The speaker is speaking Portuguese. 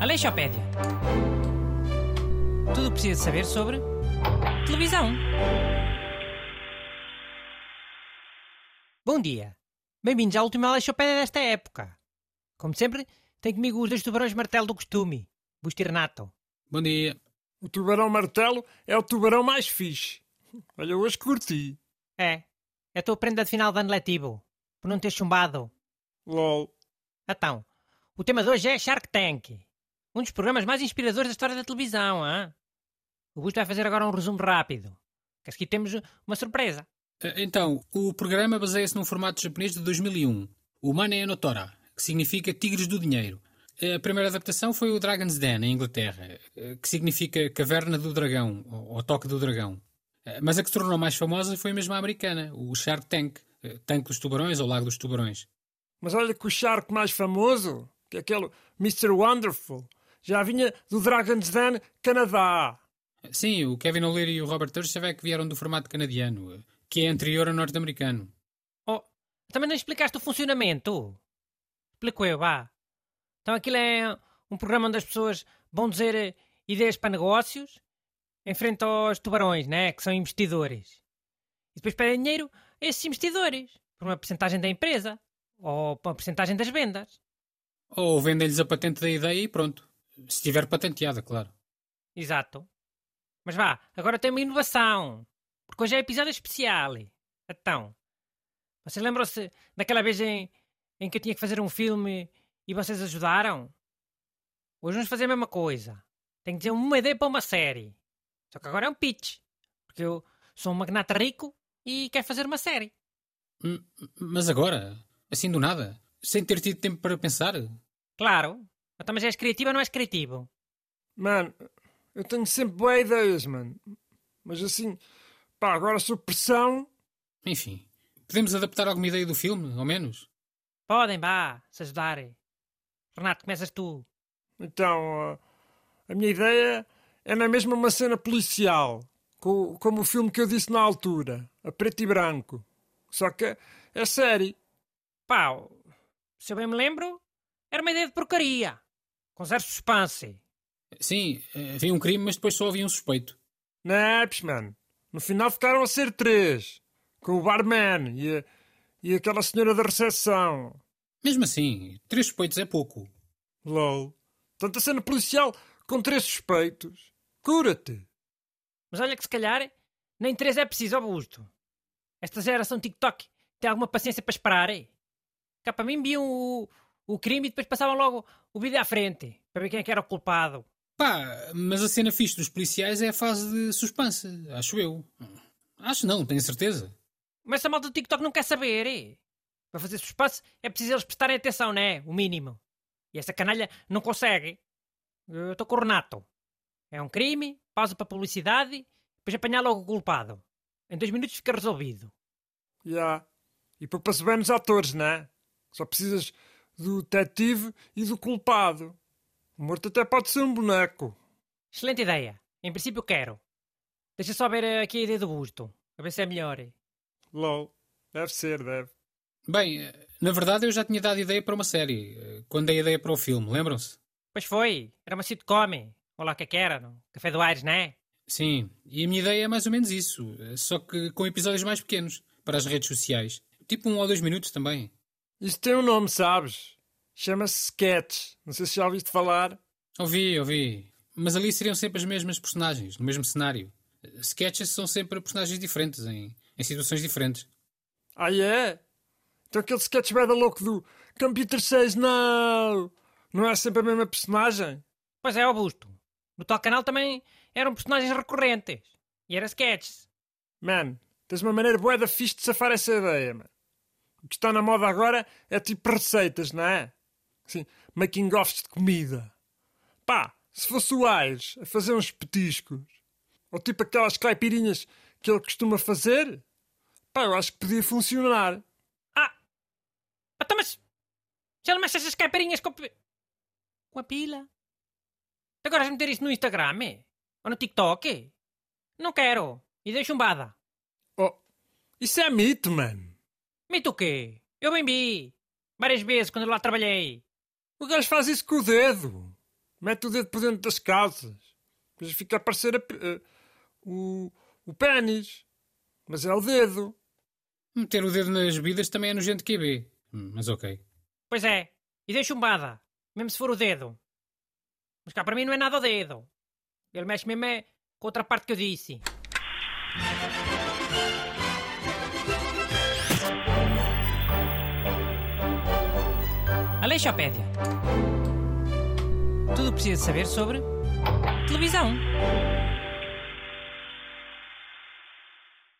Aleixopédia. Tudo o que precisa saber sobre televisão. Bom dia. Bem-vindos à última Aleixopédia desta época. Como sempre, tem comigo os dois tubarões martelo do costume. Busto e Renato. Bom dia. O tubarão martelo é o tubarão mais fixe. Olha, hoje curti. É, é a tua prenda de final de ano letivo. Por não ter chumbado. LOL. Então, o tema de hoje é Shark Tank. Um dos programas mais inspiradores da história da televisão, hein? O Busto vai fazer agora um resumo rápido. Que a seguir temos uma surpresa. Eh, Então, o programa baseia-se num formato japonês de 2001, o Mane no Tora, que significa Tigres do Dinheiro. A primeira adaptação foi o Dragon's Den, em Inglaterra, eh, que significa Caverna do Dragão, ou ou Toque do Dragão. Eh, Mas a que se tornou mais famosa foi mesmo a americana, o Shark Tank, eh, Tanque dos Tubarões ou Lago dos Tubarões. Mas olha que o Shark mais famoso, que é aquele Mr. Wonderful, já vinha do Dragon's Den, Canadá. Sim, o Kevin O'Leary e o Robert é que vieram do formato canadiano, eh, que é anterior ao norte-americano. Oh, também não explicaste o funcionamento. Explico eu, vá. Então aquilo é um programa onde as pessoas vão dizer ideias para negócios em frente aos tubarões, né? Que são investidores. E depois pedem dinheiro a esses investidores. Por uma porcentagem da empresa. Ou por uma porcentagem das vendas. Ou vendem-lhes a patente da ideia e pronto. Se estiver patenteada, claro. Exato. Mas vá, agora tem uma inovação. Porque hoje é episódio especial. Então, vocês lembram-se daquela vez em, em que eu tinha que fazer um filme e vocês ajudaram? Hoje vamos fazer a mesma coisa. Tenho que dizer uma ideia para uma série. Só que agora é um pitch. Porque eu sou um magnata rico e quero fazer uma série. Mas agora? Assim do nada? Sem ter tido tempo para pensar? Claro. Então, mas és criativo ou não és criativo? Mano, eu tenho sempre boas ideias, mano. Mas assim, pá, agora sob pressão. Enfim, podemos adaptar alguma ideia do filme, ao menos? Podem, vá, se ajudarem. Renato, começas tu. Então, a minha ideia é na mesma uma cena policial, co- como o filme que eu disse na altura, a preto e branco. Só que é série. Pá, se eu bem me lembro, era uma ideia de porcaria. Com zero suspense. Sim, havia um crime, mas depois só havia um suspeito. Naps, mano. No final ficaram a ser três. Com o barman e, a- e aquela senhora da recepção. Mesmo assim, três suspeitos é pouco. LOL. Tanta cena policial com três suspeitos. Cura-te. Mas olha que se calhar nem três é preciso, Augusto. Esta geração TikTok tem alguma paciência para esperar, é? Cá para mim viam o, o crime e depois passavam logo o vídeo à frente para ver quem é que era o culpado. Pá, mas a cena fixe dos policiais é a fase de suspense, acho eu. Acho não, tenho certeza. Mas essa malta do TikTok não quer saber, é? Para fazer suspense é preciso eles prestarem atenção, né? O mínimo. E essa canalha não consegue. Eu estou com o Renato. É um crime, pausa para publicidade, depois apanhar logo o culpado. Em dois minutos fica resolvido. Já. E poupa-se bem nos atores, né? Só precisas do detetive e do culpado. O morto até pode ser um boneco. Excelente ideia. Em princípio quero. Deixa só ver aqui a ideia do busto. A ver se é melhor. LOL. Deve ser, deve. Bem, na verdade eu já tinha dado ideia para uma série, quando dei a ideia para o filme, lembram-se? Pois foi. Era uma sitcom. Olha lá o que é que era. No Café do Aires, não é? Sim, e a minha ideia é mais ou menos isso, só que com episódios mais pequenos, para as redes sociais. Tipo um ou dois minutos também. Isso tem um nome, sabes? Chama-se Sketch. Não sei se já ouviste falar. Ouvi, ouvi. Mas ali seriam sempre as mesmas personagens, no mesmo cenário. Sketches são sempre personagens diferentes, em, em situações diferentes. Ah, é? Então aquele sketch bem da louco do Computer says no! Não é sempre a mesma personagem? Pois é, Augusto. No tal canal também eram personagens recorrentes. E era sketches. Man, tens uma maneira boa da fixe de safar essa ideia, man. O que está na moda agora é tipo receitas, não é? Assim, making-offs de comida. Pá, se fosse o Aires a fazer uns petiscos, ou tipo aquelas caipirinhas que ele costuma fazer, pá, eu acho que podia funcionar. Ah! Então, mas... Já não mexes essas caipirinhas com... Com a pila? Agora vais meter isso no Instagram? é? Ou no TikTok? é? Não quero. E deixa chumbada. Oh, isso é mito, man. Mito o quê? Eu bem vi. Várias vezes quando eu lá trabalhei. O gajo faz isso com o dedo. Mete o dedo por dentro das calças. Depois fica a aparecer a, a, o, o pênis. Mas é o dedo. Meter o dedo nas bebidas também é nojento que QB. Hum, mas ok. Pois é. E dei chumbada. Mesmo se for o dedo. Mas cá para mim não é nada o dedo. Ele mexe mesmo é com outra parte que eu disse. Aleixopédia. Tudo precisa saber sobre televisão.